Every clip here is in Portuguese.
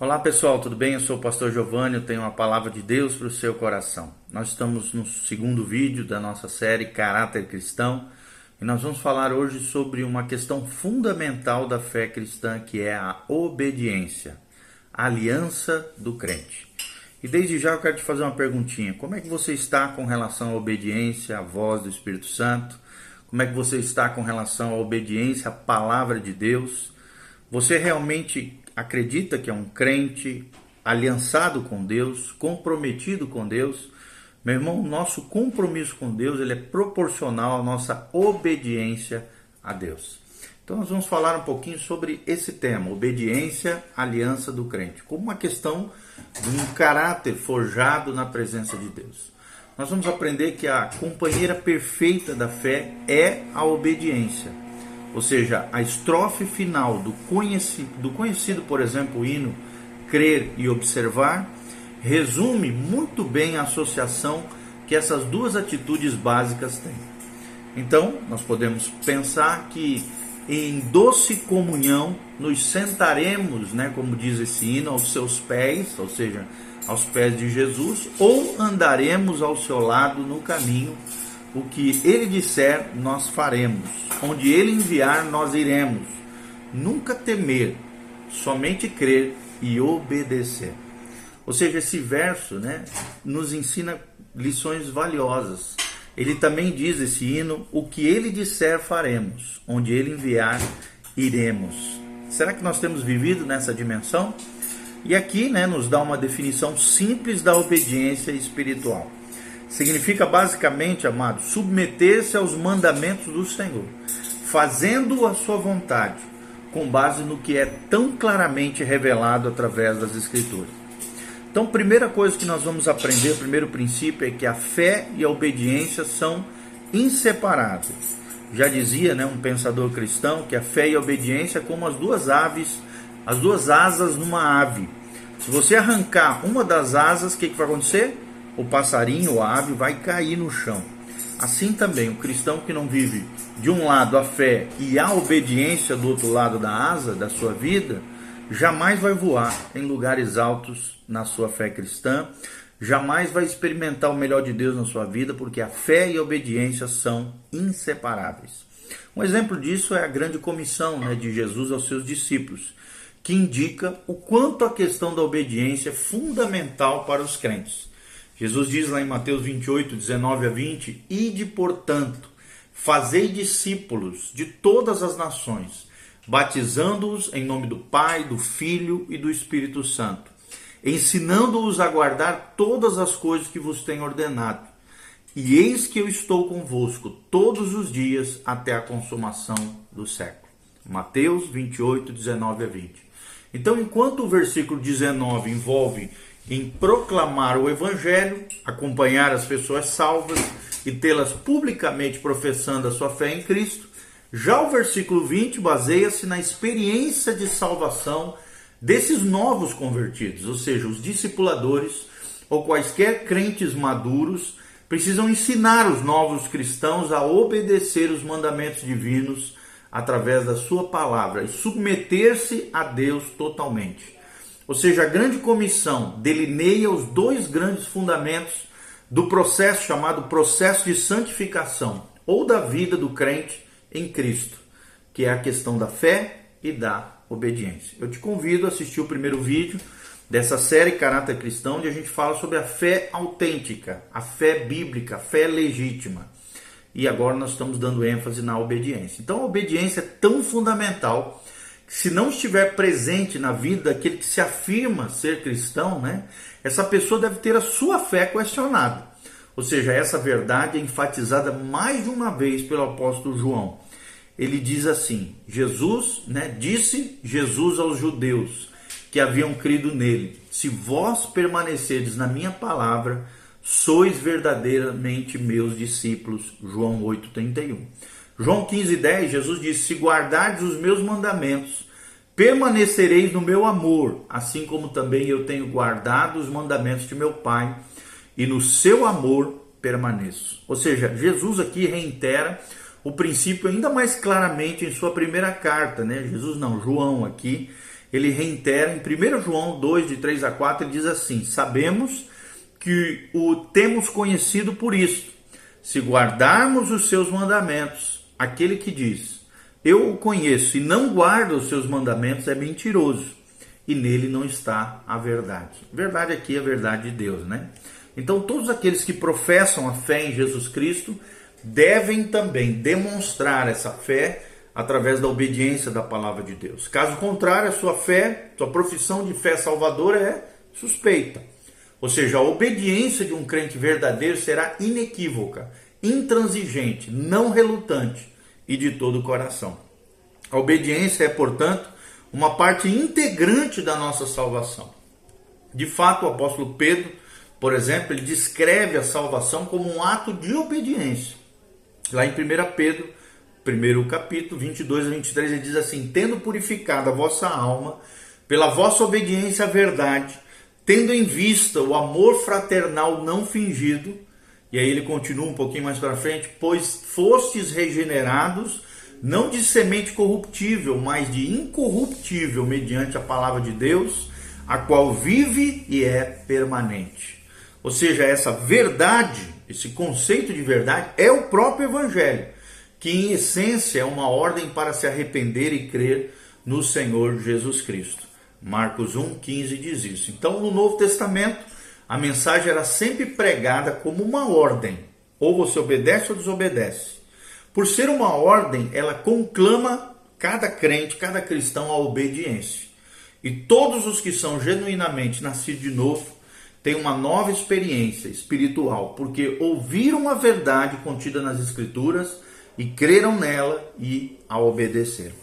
Olá pessoal, tudo bem? Eu sou o pastor Giovanni, eu tenho uma palavra de Deus para o seu coração. Nós estamos no segundo vídeo da nossa série Caráter Cristão e nós vamos falar hoje sobre uma questão fundamental da fé cristã que é a obediência, a aliança do crente. E desde já eu quero te fazer uma perguntinha: como é que você está com relação à obediência à voz do Espírito Santo? Como é que você está com relação à obediência à palavra de Deus? Você realmente acredita que é um crente aliançado com Deus, comprometido com Deus, meu irmão, nosso compromisso com Deus ele é proporcional à nossa obediência a Deus. Então nós vamos falar um pouquinho sobre esse tema, obediência, aliança do crente, como uma questão de um caráter forjado na presença de Deus. Nós vamos aprender que a companheira perfeita da fé é a obediência. Ou seja, a estrofe final do conhecido, do conhecido, por exemplo, o hino Crer e Observar, resume muito bem a associação que essas duas atitudes básicas têm. Então, nós podemos pensar que em doce comunhão nos sentaremos, né, como diz esse hino, aos seus pés, ou seja, aos pés de Jesus, ou andaremos ao seu lado no caminho o que ele disser, nós faremos. Onde ele enviar, nós iremos. Nunca temer, somente crer e obedecer. Ou seja, esse verso né, nos ensina lições valiosas. Ele também diz, esse hino, o que ele disser, faremos. Onde ele enviar, iremos. Será que nós temos vivido nessa dimensão? E aqui né, nos dá uma definição simples da obediência espiritual. Significa basicamente, amado, submeter-se aos mandamentos do Senhor, fazendo a sua vontade, com base no que é tão claramente revelado através das Escrituras. Então, primeira coisa que nós vamos aprender, primeiro princípio é que a fé e a obediência são inseparáveis. Já dizia, né, um pensador cristão, que a fé e a obediência é como as duas aves, as duas asas numa ave. Se você arrancar uma das asas, o que, que vai acontecer? O passarinho, a ave, vai cair no chão. Assim também, o cristão que não vive de um lado a fé e a obediência do outro lado da asa da sua vida, jamais vai voar em lugares altos na sua fé cristã, jamais vai experimentar o melhor de Deus na sua vida, porque a fé e a obediência são inseparáveis. Um exemplo disso é a grande comissão né, de Jesus aos seus discípulos, que indica o quanto a questão da obediência é fundamental para os crentes. Jesus diz lá em Mateus 28, 19 a 20: Ide, portanto, fazei discípulos de todas as nações, batizando-os em nome do Pai, do Filho e do Espírito Santo, ensinando-os a guardar todas as coisas que vos tenho ordenado. E eis que eu estou convosco todos os dias até a consumação do século. Mateus 28, 19 a 20. Então, enquanto o versículo 19 envolve em proclamar o Evangelho, acompanhar as pessoas salvas e tê-las publicamente professando a sua fé em Cristo. Já o versículo 20 baseia-se na experiência de salvação desses novos convertidos, ou seja, os discipuladores ou quaisquer crentes maduros precisam ensinar os novos cristãos a obedecer os mandamentos divinos através da sua palavra e submeter-se a Deus totalmente. Ou seja, a grande comissão delineia os dois grandes fundamentos do processo chamado processo de santificação ou da vida do crente em Cristo, que é a questão da fé e da obediência. Eu te convido a assistir o primeiro vídeo dessa série Caráter Cristão, onde a gente fala sobre a fé autêntica, a fé bíblica, a fé legítima. E agora nós estamos dando ênfase na obediência. Então a obediência é tão fundamental se não estiver presente na vida daquele que se afirma ser cristão, né, essa pessoa deve ter a sua fé questionada. Ou seja, essa verdade é enfatizada mais de uma vez pelo apóstolo João. Ele diz assim: Jesus, né, disse Jesus aos judeus que haviam crido nele: Se vós permanecerdes na minha palavra, sois verdadeiramente meus discípulos. João 8:31. João 15, 10, Jesus disse: Se guardardes os meus mandamentos, permanecereis no meu amor, assim como também eu tenho guardado os mandamentos de meu Pai, e no seu amor permaneço. Ou seja, Jesus aqui reitera o princípio ainda mais claramente em sua primeira carta, né? Jesus não, João aqui, ele reitera em 1 João 2, de 3 a 4, ele diz assim: Sabemos que o temos conhecido por isto, se guardarmos os seus mandamentos. Aquele que diz, Eu o conheço e não guarda os seus mandamentos, é mentiroso, e nele não está a verdade. Verdade aqui é a verdade de Deus, né? Então, todos aqueles que professam a fé em Jesus Cristo devem também demonstrar essa fé através da obediência da palavra de Deus. Caso contrário, a sua fé, sua profissão de fé salvadora é suspeita. Ou seja, a obediência de um crente verdadeiro será inequívoca, intransigente, não relutante e de todo o coração. A obediência é, portanto, uma parte integrante da nossa salvação. De fato, o apóstolo Pedro, por exemplo, ele descreve a salvação como um ato de obediência. Lá em 1 Pedro, primeiro capítulo, 22 a 23, ele diz assim: Tendo purificado a vossa alma pela vossa obediência à verdade, tendo em vista o amor fraternal não fingido, e aí ele continua um pouquinho mais para frente, pois fostes regenerados, não de semente corruptível, mas de incorruptível, mediante a palavra de Deus, a qual vive e é permanente. Ou seja, essa verdade, esse conceito de verdade, é o próprio Evangelho, que em essência é uma ordem para se arrepender e crer no Senhor Jesus Cristo. Marcos 1,15 diz isso. Então, no Novo Testamento, a mensagem era sempre pregada como uma ordem: ou você obedece ou desobedece. Por ser uma ordem, ela conclama cada crente, cada cristão à obediência. E todos os que são genuinamente nascidos de novo têm uma nova experiência espiritual, porque ouviram a verdade contida nas Escrituras e creram nela e a obedeceram.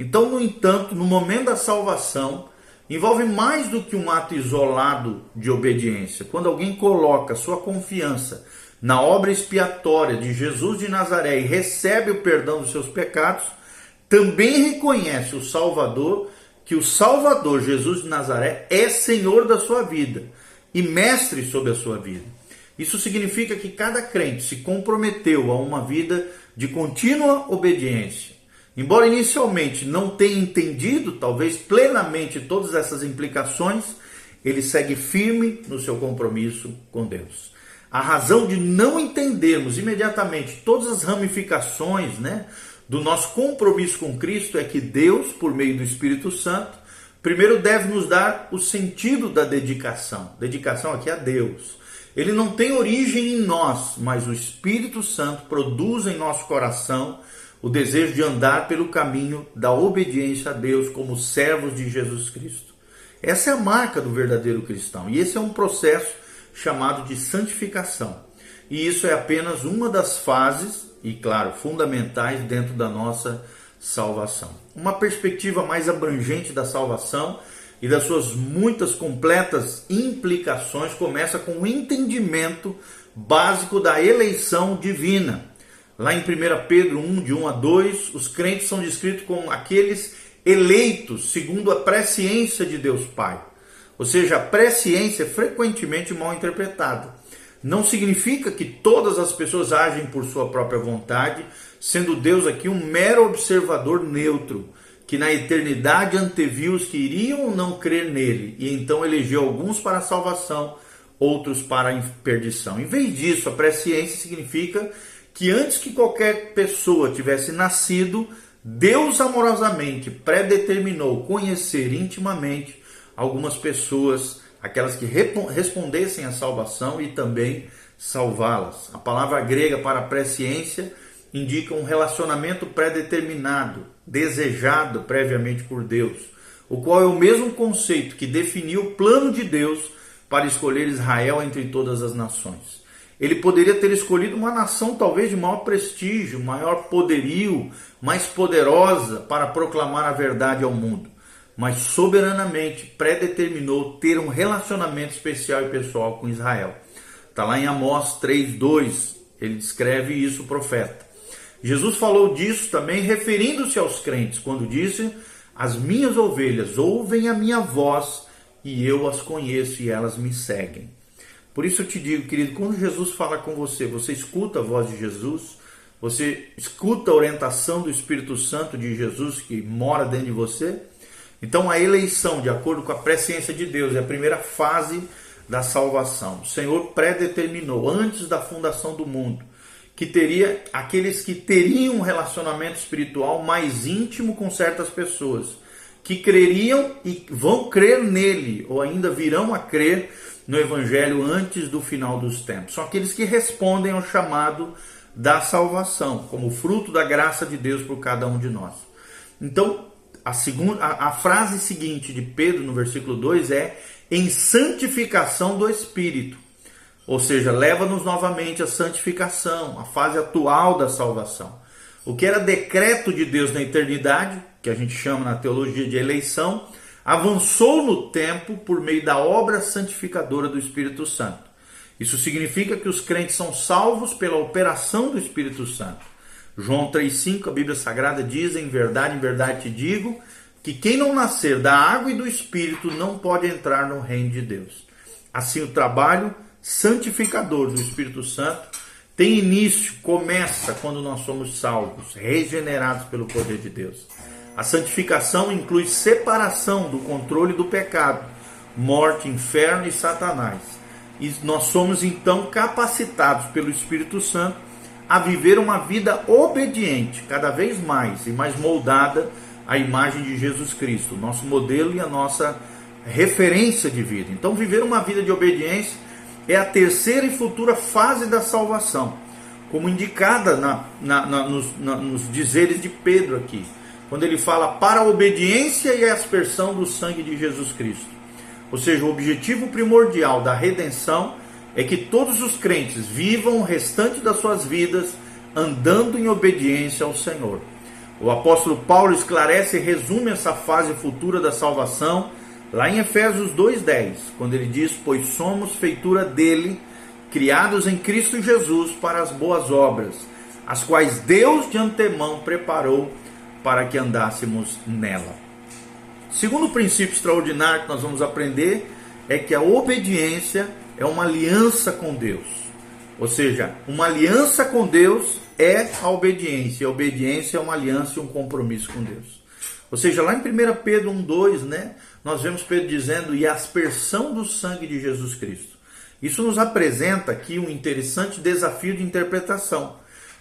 Então, no entanto, no momento da salvação, envolve mais do que um ato isolado de obediência. Quando alguém coloca sua confiança na obra expiatória de Jesus de Nazaré e recebe o perdão dos seus pecados, também reconhece o Salvador, que o Salvador Jesus de Nazaré é Senhor da sua vida e mestre sobre a sua vida. Isso significa que cada crente se comprometeu a uma vida de contínua obediência Embora inicialmente não tenha entendido, talvez plenamente, todas essas implicações, ele segue firme no seu compromisso com Deus. A razão de não entendermos imediatamente todas as ramificações né, do nosso compromisso com Cristo é que Deus, por meio do Espírito Santo, primeiro deve nos dar o sentido da dedicação. Dedicação aqui a Deus. Ele não tem origem em nós, mas o Espírito Santo produz em nosso coração o desejo de andar pelo caminho da obediência a Deus como servos de Jesus Cristo. Essa é a marca do verdadeiro cristão e esse é um processo chamado de santificação. E isso é apenas uma das fases, e claro, fundamentais dentro da nossa salvação. Uma perspectiva mais abrangente da salvação e das suas muitas completas implicações começa com o entendimento básico da eleição divina Lá em 1 Pedro 1, de 1 a 2, os crentes são descritos como aqueles eleitos segundo a presciência de Deus Pai. Ou seja, a presciência é frequentemente mal interpretada. Não significa que todas as pessoas agem por sua própria vontade, sendo Deus aqui um mero observador neutro, que na eternidade anteviu os que iriam ou não crer nele, e então elegeu alguns para a salvação, outros para a perdição. Em vez disso, a presciência significa que antes que qualquer pessoa tivesse nascido, Deus amorosamente predeterminou conhecer intimamente algumas pessoas, aquelas que respondessem à salvação e também salvá-las. A palavra grega para presciência indica um relacionamento predeterminado, desejado previamente por Deus, o qual é o mesmo conceito que definiu o plano de Deus para escolher Israel entre todas as nações. Ele poderia ter escolhido uma nação talvez de maior prestígio, maior poderio, mais poderosa para proclamar a verdade ao mundo, mas soberanamente predeterminou ter um relacionamento especial e pessoal com Israel. Está lá em Amós 3:2, ele descreve isso o profeta. Jesus falou disso também referindo-se aos crentes, quando disse: As minhas ovelhas ouvem a minha voz e eu as conheço e elas me seguem. Por isso eu te digo, querido, quando Jesus fala com você, você escuta a voz de Jesus, você escuta a orientação do Espírito Santo de Jesus que mora dentro de você. Então a eleição, de acordo com a presciência de Deus, é a primeira fase da salvação. O Senhor predeterminou antes da fundação do mundo que teria aqueles que teriam um relacionamento espiritual mais íntimo com certas pessoas, que creriam e vão crer nele, ou ainda virão a crer no evangelho antes do final dos tempos. São aqueles que respondem ao chamado da salvação, como fruto da graça de Deus por cada um de nós. Então, a, segunda, a, a frase seguinte de Pedro no versículo 2 é: em santificação do Espírito. Ou seja, leva-nos novamente à santificação, a fase atual da salvação. O que era decreto de Deus na eternidade, que a gente chama na teologia de eleição, avançou no tempo por meio da obra santificadora do Espírito Santo. Isso significa que os crentes são salvos pela operação do Espírito Santo. João 3,5, a Bíblia Sagrada diz: Em verdade, em verdade te digo, que quem não nascer da água e do Espírito não pode entrar no reino de Deus. Assim, o trabalho santificador do Espírito Santo tem início, começa quando nós somos salvos, regenerados pelo poder de Deus. A santificação inclui separação do controle do pecado, morte, inferno e Satanás. E nós somos então capacitados pelo Espírito Santo a viver uma vida obediente, cada vez mais e mais moldada à imagem de Jesus Cristo, nosso modelo e a nossa referência de vida. Então, viver uma vida de obediência é a terceira e futura fase da salvação, como indicada na, na, na, nos, nos dizeres de Pedro aqui, quando ele fala para a obediência e a aspersão do sangue de Jesus Cristo. Ou seja, o objetivo primordial da redenção é que todos os crentes vivam o restante das suas vidas andando em obediência ao Senhor. O apóstolo Paulo esclarece e resume essa fase futura da salvação Lá em Efésios 2:10, quando ele diz: "Pois somos feitura dele, criados em Cristo Jesus para as boas obras, as quais Deus de antemão preparou para que andássemos nela." Segundo princípio extraordinário que nós vamos aprender é que a obediência é uma aliança com Deus. Ou seja, uma aliança com Deus é a obediência. A obediência é uma aliança e um compromisso com Deus. Ou seja, lá em 1 Pedro 1,2, né, nós vemos Pedro dizendo, e a aspersão do sangue de Jesus Cristo. Isso nos apresenta aqui um interessante desafio de interpretação.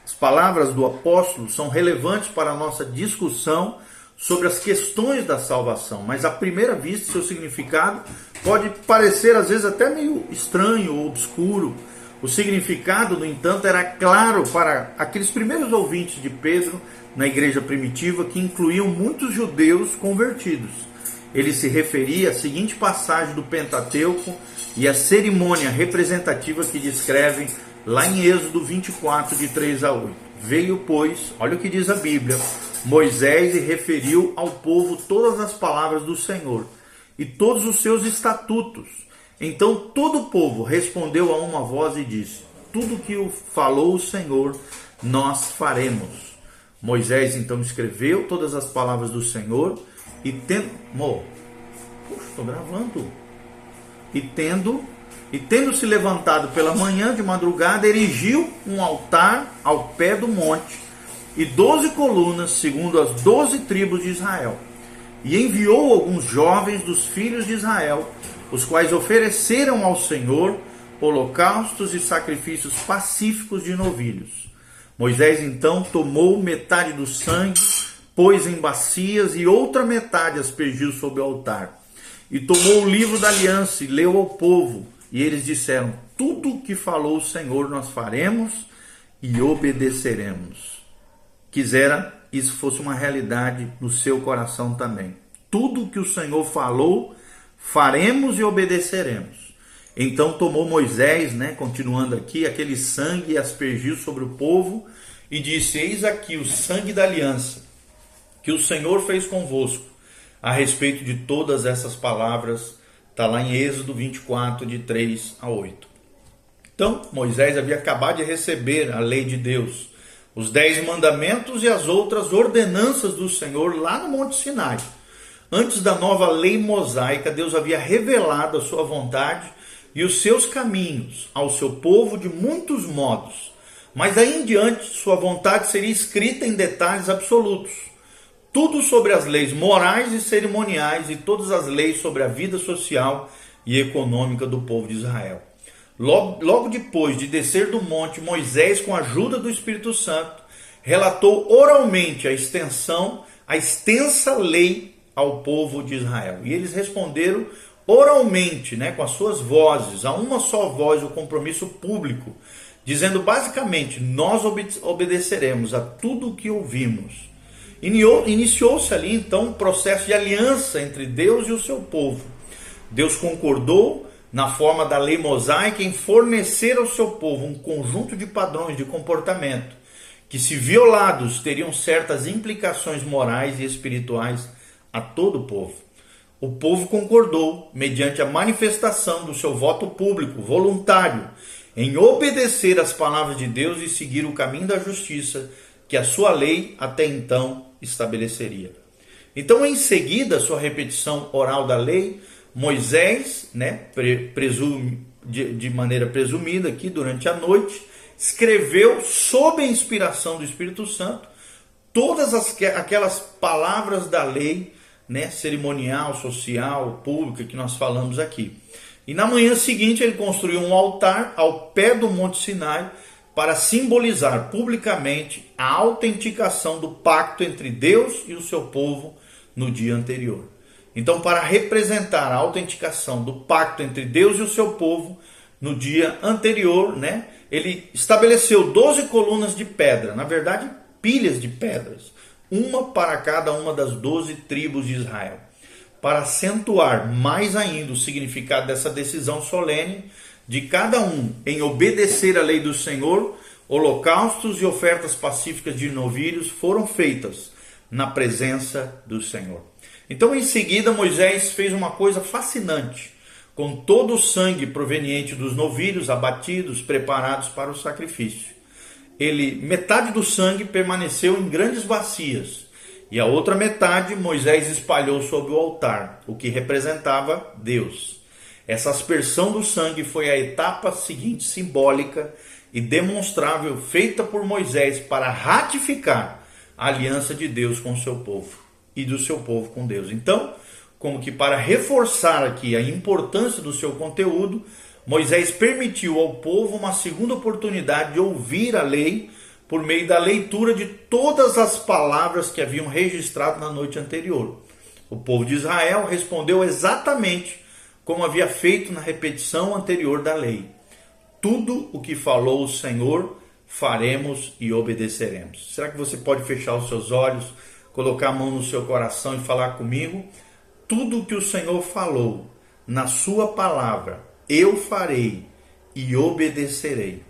As palavras do apóstolo são relevantes para a nossa discussão sobre as questões da salvação, mas à primeira vista seu significado pode parecer às vezes até meio estranho ou obscuro. O significado, no entanto, era claro para aqueles primeiros ouvintes de Pedro na igreja primitiva que incluíam muitos judeus convertidos. Ele se referia à seguinte passagem do Pentateuco e à cerimônia representativa que descreve lá em Êxodo 24, de 3 a 8. Veio, pois, olha o que diz a Bíblia, Moisés e referiu ao povo todas as palavras do Senhor e todos os seus estatutos. Então todo o povo respondeu a uma voz e disse: Tudo que o falou o Senhor, nós faremos. Moisés então escreveu todas as palavras do Senhor e tendo. Mo, estou gravando. E tendo. E tendo se levantado pela manhã de madrugada, erigiu um altar ao pé do monte e doze colunas, segundo as doze tribos de Israel. E enviou alguns jovens dos filhos de Israel, os quais ofereceram ao Senhor holocaustos e sacrifícios pacíficos de novilhos. Moisés então tomou metade do sangue pôs em bacias e outra metade aspergiu sobre o altar. E tomou o livro da aliança e leu ao povo. E eles disseram: Tudo que falou o Senhor nós faremos e obedeceremos. Quisera isso fosse uma realidade no seu coração também. Tudo que o Senhor falou, faremos e obedeceremos. Então tomou Moisés, né, continuando aqui, aquele sangue e aspergiu sobre o povo e disse: Eis aqui o sangue da aliança que o Senhor fez convosco. A respeito de todas essas palavras, está lá em Êxodo 24, de 3 a 8. Então, Moisés havia acabado de receber a lei de Deus, os dez mandamentos e as outras ordenanças do Senhor lá no Monte Sinai. Antes da nova lei mosaica, Deus havia revelado a sua vontade e os seus caminhos ao seu povo de muitos modos. Mas daí em diante, sua vontade seria escrita em detalhes absolutos tudo sobre as leis morais e cerimoniais e todas as leis sobre a vida social e econômica do povo de Israel. Logo, logo depois de descer do monte, Moisés, com a ajuda do Espírito Santo, relatou oralmente a extensão, a extensa lei ao povo de Israel. E eles responderam oralmente, né, com as suas vozes, a uma só voz, o compromisso público, dizendo basicamente: Nós obedeceremos a tudo o que ouvimos. Iniciou-se ali então um processo de aliança entre Deus e o seu povo. Deus concordou na forma da lei mosaica em fornecer ao seu povo um conjunto de padrões de comportamento que, se violados, teriam certas implicações morais e espirituais a todo o povo. O povo concordou, mediante a manifestação do seu voto público, voluntário, em obedecer às palavras de Deus e seguir o caminho da justiça que a sua lei até então estabeleceria. Então, em seguida, sua repetição oral da lei, Moisés, né, presume, de, de maneira presumida aqui durante a noite, escreveu sob a inspiração do Espírito Santo todas as, aquelas palavras da lei, né, cerimonial, social, pública que nós falamos aqui. E na manhã seguinte ele construiu um altar ao pé do Monte Sinai para simbolizar publicamente a autenticação do pacto entre Deus e o seu povo no dia anterior. Então, para representar a autenticação do pacto entre Deus e o seu povo no dia anterior, né, ele estabeleceu 12 colunas de pedra, na verdade, pilhas de pedras, uma para cada uma das 12 tribos de Israel. Para acentuar mais ainda o significado dessa decisão solene, de cada um em obedecer à lei do Senhor, holocaustos e ofertas pacíficas de novilhos foram feitas na presença do Senhor. Então, em seguida, Moisés fez uma coisa fascinante. Com todo o sangue proveniente dos novilhos abatidos, preparados para o sacrifício. Ele, metade do sangue permaneceu em grandes bacias, e a outra metade Moisés espalhou sobre o altar, o que representava Deus. Essa aspersão do sangue foi a etapa seguinte simbólica e demonstrável feita por Moisés para ratificar a aliança de Deus com o seu povo e do seu povo com Deus. Então, como que para reforçar aqui a importância do seu conteúdo, Moisés permitiu ao povo uma segunda oportunidade de ouvir a lei por meio da leitura de todas as palavras que haviam registrado na noite anterior. O povo de Israel respondeu exatamente como havia feito na repetição anterior da lei. Tudo o que falou o Senhor, faremos e obedeceremos. Será que você pode fechar os seus olhos, colocar a mão no seu coração e falar comigo? Tudo o que o Senhor falou na sua palavra, eu farei e obedecerei.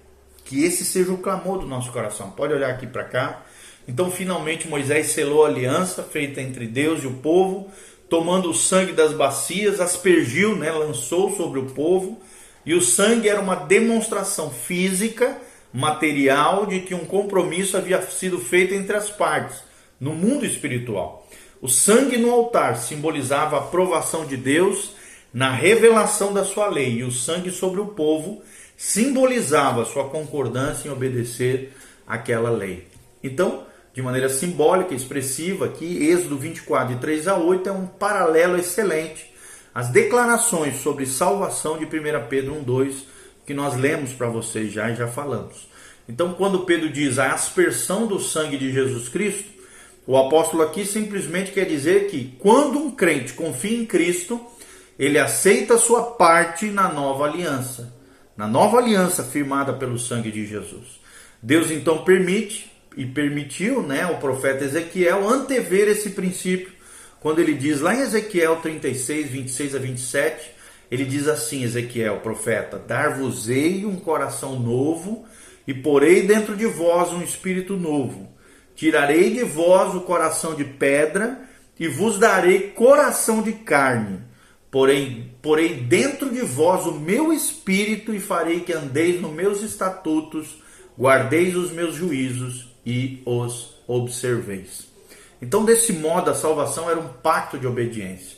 Que esse seja o clamor do nosso coração. Pode olhar aqui para cá. Então, finalmente, Moisés selou a aliança feita entre Deus e o povo tomando o sangue das bacias, aspergiu, né, lançou sobre o povo, e o sangue era uma demonstração física, material, de que um compromisso havia sido feito entre as partes, no mundo espiritual. O sangue no altar simbolizava a aprovação de Deus na revelação da sua lei, e o sangue sobre o povo simbolizava sua concordância em obedecer aquela lei. Então, de maneira simbólica, expressiva, aqui, Êxodo 24, de 3 a 8, é um paralelo excelente às declarações sobre salvação de 1 Pedro 1, 2, que nós lemos para vocês já e já falamos. Então, quando Pedro diz a aspersão do sangue de Jesus Cristo, o apóstolo aqui simplesmente quer dizer que quando um crente confia em Cristo, ele aceita sua parte na nova aliança, na nova aliança firmada pelo sangue de Jesus. Deus então permite e permitiu né, o profeta Ezequiel antever esse princípio, quando ele diz lá em Ezequiel 36, 26 a 27, ele diz assim: Ezequiel, profeta, dar-vos-ei um coração novo e porei dentro de vós um espírito novo. Tirarei de vós o coração de pedra e vos darei coração de carne. Porém, porei dentro de vós o meu espírito e farei que andeis nos meus estatutos, guardeis os meus juízos e os observeis. Então, desse modo, a salvação era um pacto de obediência.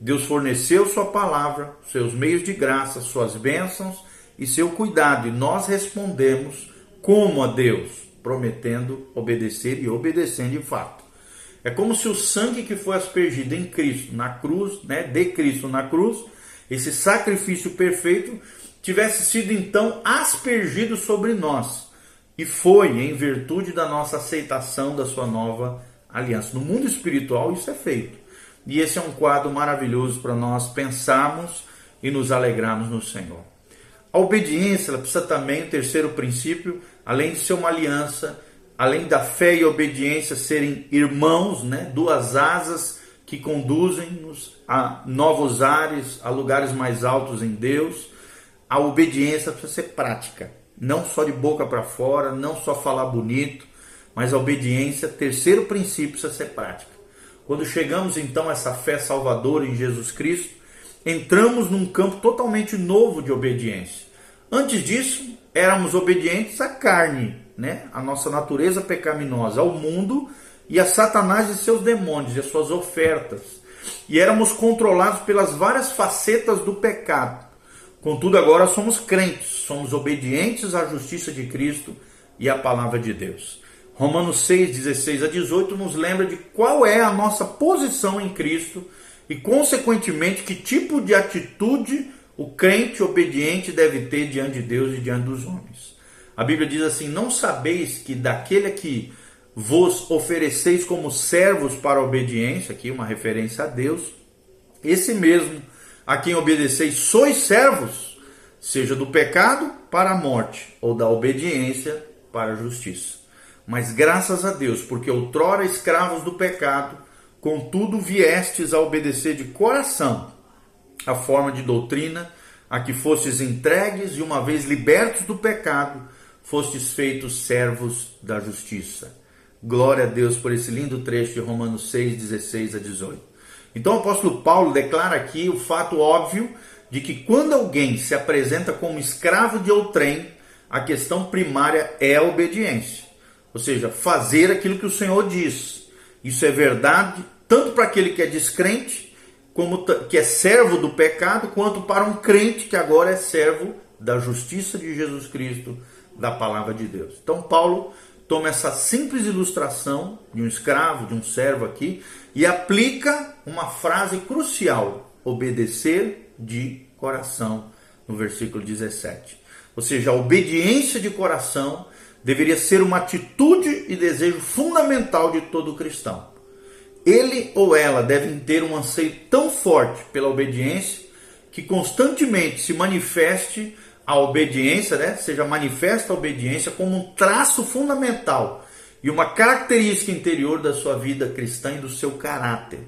Deus forneceu sua palavra, seus meios de graça, suas bênçãos e seu cuidado, e nós respondemos como a Deus, prometendo obedecer e obedecendo de fato. É como se o sangue que foi aspergido em Cristo, na cruz, né, de Cristo na cruz, esse sacrifício perfeito, tivesse sido então aspergido sobre nós. E foi em virtude da nossa aceitação da sua nova aliança. No mundo espiritual isso é feito. E esse é um quadro maravilhoso para nós pensarmos e nos alegrarmos no Senhor. A obediência ela precisa também, o terceiro princípio, além de ser uma aliança, além da fé e obediência serem irmãos, né, duas asas que conduzem-nos a novos ares, a lugares mais altos em Deus, a obediência precisa ser prática, não só de boca para fora, não só falar bonito, mas a obediência, terceiro princípio, precisa ser prática. Quando chegamos então a essa fé salvadora em Jesus Cristo, entramos num campo totalmente novo de obediência. Antes disso, éramos obedientes à carne, né? A nossa natureza pecaminosa, ao mundo e a Satanás e seus demônios e as suas ofertas. E éramos controlados pelas várias facetas do pecado. Contudo, agora somos crentes, somos obedientes à justiça de Cristo e à palavra de Deus. Romanos 6, 16 a 18 nos lembra de qual é a nossa posição em Cristo e, consequentemente, que tipo de atitude o crente obediente deve ter diante de Deus e diante dos homens. A Bíblia diz assim: Não sabeis que daquele que vos ofereceis como servos para a obediência, aqui uma referência a Deus, esse mesmo a quem obedeceis sois servos, seja do pecado para a morte, ou da obediência para a justiça. Mas graças a Deus, porque outrora escravos do pecado, Contudo, viestes a obedecer de coração a forma de doutrina a que fostes entregues e, uma vez libertos do pecado, fostes feitos servos da justiça. Glória a Deus por esse lindo trecho de Romanos 6, 16 a 18. Então, o apóstolo Paulo declara aqui o fato óbvio de que quando alguém se apresenta como escravo de outrem, a questão primária é a obediência, ou seja, fazer aquilo que o Senhor diz. Isso é verdade tanto para aquele que é descrente, como que é servo do pecado, quanto para um crente que agora é servo da justiça de Jesus Cristo, da palavra de Deus. Então Paulo toma essa simples ilustração de um escravo, de um servo aqui, e aplica uma frase crucial: obedecer de coração, no versículo 17. Ou seja, a obediência de coração deveria ser uma atitude e desejo fundamental de todo cristão. Ele ou ela devem ter um anseio tão forte pela obediência que constantemente se manifeste a obediência, né? seja manifesta a obediência como um traço fundamental e uma característica interior da sua vida cristã e do seu caráter.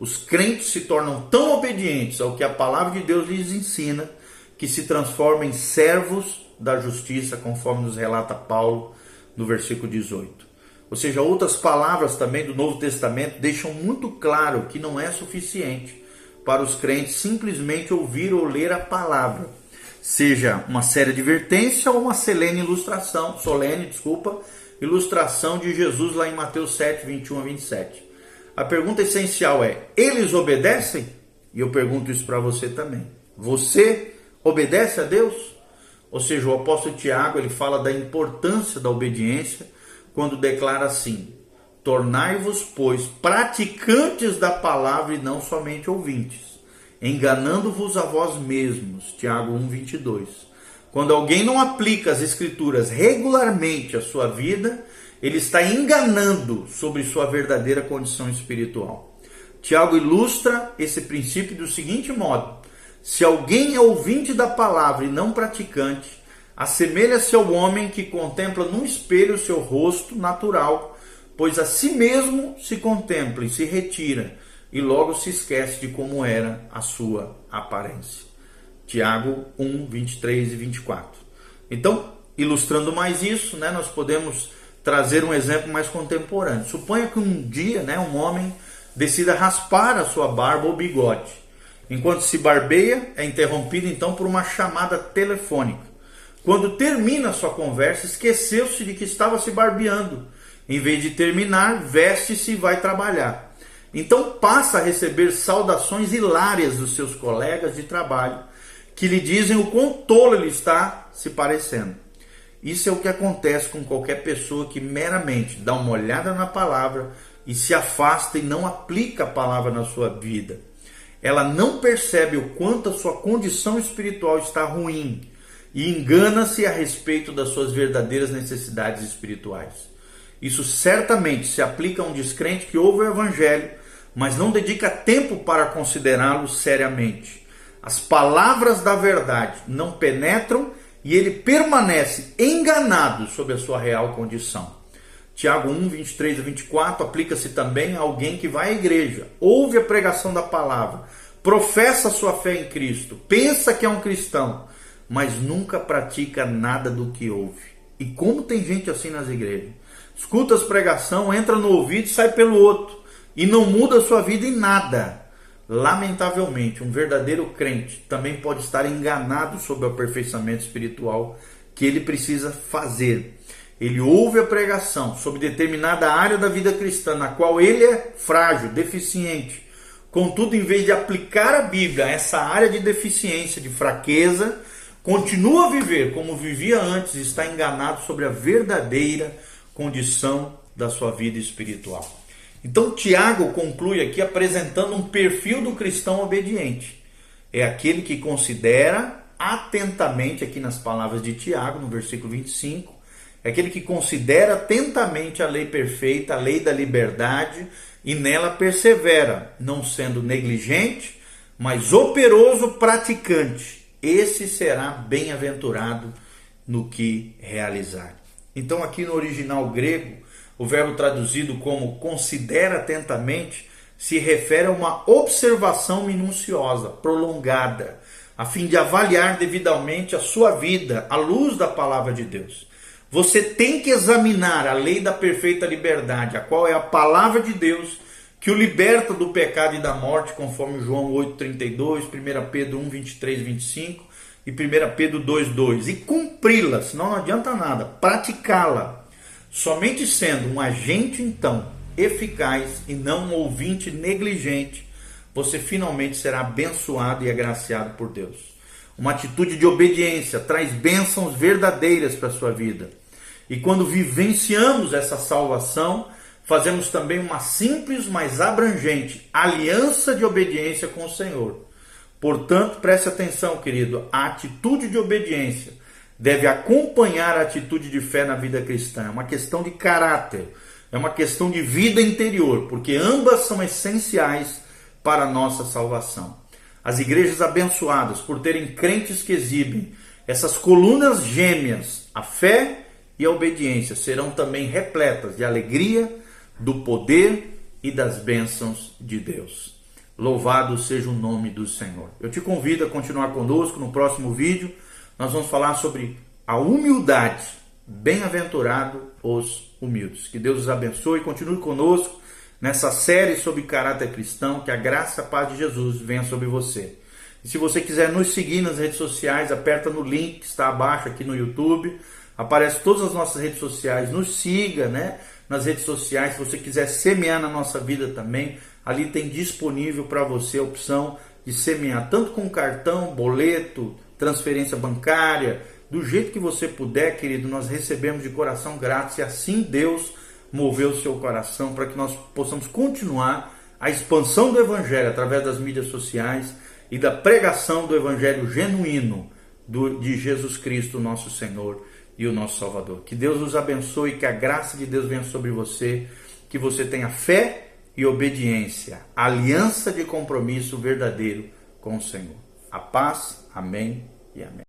Os crentes se tornam tão obedientes ao que a palavra de Deus lhes ensina que se transformam em servos da justiça, conforme nos relata Paulo no versículo 18. Ou seja, outras palavras também do Novo Testamento deixam muito claro que não é suficiente para os crentes simplesmente ouvir ou ler a palavra, seja uma séria advertência ou uma solene ilustração, solene, desculpa, ilustração de Jesus lá em Mateus 7, 21 a 27. A pergunta essencial é: eles obedecem? E eu pergunto isso para você também. Você obedece a Deus? Ou seja, o apóstolo Tiago ele fala da importância da obediência quando declara assim: Tornai-vos, pois, praticantes da palavra e não somente ouvintes, enganando-vos a vós mesmos. Tiago 1:22. Quando alguém não aplica as escrituras regularmente à sua vida, ele está enganando sobre sua verdadeira condição espiritual. Tiago ilustra esse princípio do seguinte modo: se alguém é ouvinte da palavra e não praticante, assemelha-se ao homem que contempla num espelho seu rosto natural, pois a si mesmo se contempla e se retira, e logo se esquece de como era a sua aparência. Tiago 1, 23 e 24. Então, ilustrando mais isso, né, nós podemos trazer um exemplo mais contemporâneo. Suponha que um dia né, um homem decida raspar a sua barba ou bigode. Enquanto se barbeia, é interrompido então por uma chamada telefônica. Quando termina sua conversa, esqueceu-se de que estava se barbeando. Em vez de terminar, veste-se e vai trabalhar. Então passa a receber saudações hilárias dos seus colegas de trabalho, que lhe dizem o quão tolo ele está se parecendo. Isso é o que acontece com qualquer pessoa que meramente dá uma olhada na palavra, e se afasta e não aplica a palavra na sua vida. Ela não percebe o quanto a sua condição espiritual está ruim e engana-se a respeito das suas verdadeiras necessidades espirituais. Isso certamente se aplica a um descrente que ouve o evangelho, mas não dedica tempo para considerá-lo seriamente. As palavras da verdade não penetram e ele permanece enganado sobre a sua real condição. Tiago 1, 23 a 24 aplica-se também a alguém que vai à igreja, ouve a pregação da palavra, professa sua fé em Cristo, pensa que é um cristão, mas nunca pratica nada do que ouve. E como tem gente assim nas igrejas? Escuta as pregação, entra no ouvido e sai pelo outro, e não muda a sua vida em nada. Lamentavelmente, um verdadeiro crente também pode estar enganado sobre o aperfeiçoamento espiritual que ele precisa fazer ele ouve a pregação sobre determinada área da vida cristã na qual ele é frágil, deficiente. Contudo, em vez de aplicar a Bíblia a essa área de deficiência, de fraqueza, continua a viver como vivia antes e está enganado sobre a verdadeira condição da sua vida espiritual. Então, Tiago conclui aqui apresentando um perfil do cristão obediente. É aquele que considera atentamente, aqui nas palavras de Tiago, no versículo 25, é aquele que considera atentamente a lei perfeita, a lei da liberdade, e nela persevera, não sendo negligente, mas operoso praticante. Esse será bem-aventurado no que realizar. Então, aqui no original grego, o verbo traduzido como considera atentamente se refere a uma observação minuciosa, prolongada, a fim de avaliar devidamente a sua vida à luz da palavra de Deus. Você tem que examinar a lei da perfeita liberdade, a qual é a palavra de Deus que o liberta do pecado e da morte, conforme João 8:32, 1 Pedro 1, 23, 25 e 1 Pedro 2, 2, e cumpri-la, senão não adianta nada, praticá-la. Somente sendo um agente, então, eficaz e não um ouvinte negligente, você finalmente será abençoado e agraciado por Deus. Uma atitude de obediência traz bênçãos verdadeiras para a sua vida. E quando vivenciamos essa salvação, fazemos também uma simples, mas abrangente aliança de obediência com o Senhor. Portanto, preste atenção, querido, a atitude de obediência deve acompanhar a atitude de fé na vida cristã. É uma questão de caráter, é uma questão de vida interior, porque ambas são essenciais para a nossa salvação. As igrejas abençoadas, por terem crentes que exibem essas colunas gêmeas, a fé e a obediência serão também repletas de alegria, do poder e das bênçãos de Deus. Louvado seja o nome do Senhor. Eu te convido a continuar conosco no próximo vídeo. Nós vamos falar sobre a humildade. Bem-aventurado os humildes. Que Deus os abençoe e continue conosco nessa série sobre caráter cristão. Que a graça e a paz de Jesus venha sobre você. E se você quiser nos seguir nas redes sociais, aperta no link que está abaixo aqui no YouTube Aparece todas as nossas redes sociais. Nos siga, né? Nas redes sociais. Se você quiser semear na nossa vida também, ali tem disponível para você a opção de semear tanto com cartão, boleto, transferência bancária, do jeito que você puder, querido. Nós recebemos de coração grato e assim Deus moveu o seu coração para que nós possamos continuar a expansão do evangelho através das mídias sociais e da pregação do evangelho genuíno do, de Jesus Cristo, nosso Senhor e o nosso Salvador. Que Deus nos abençoe, que a graça de Deus venha sobre você, que você tenha fé e obediência, aliança de compromisso verdadeiro com o Senhor. A paz, amém e amém.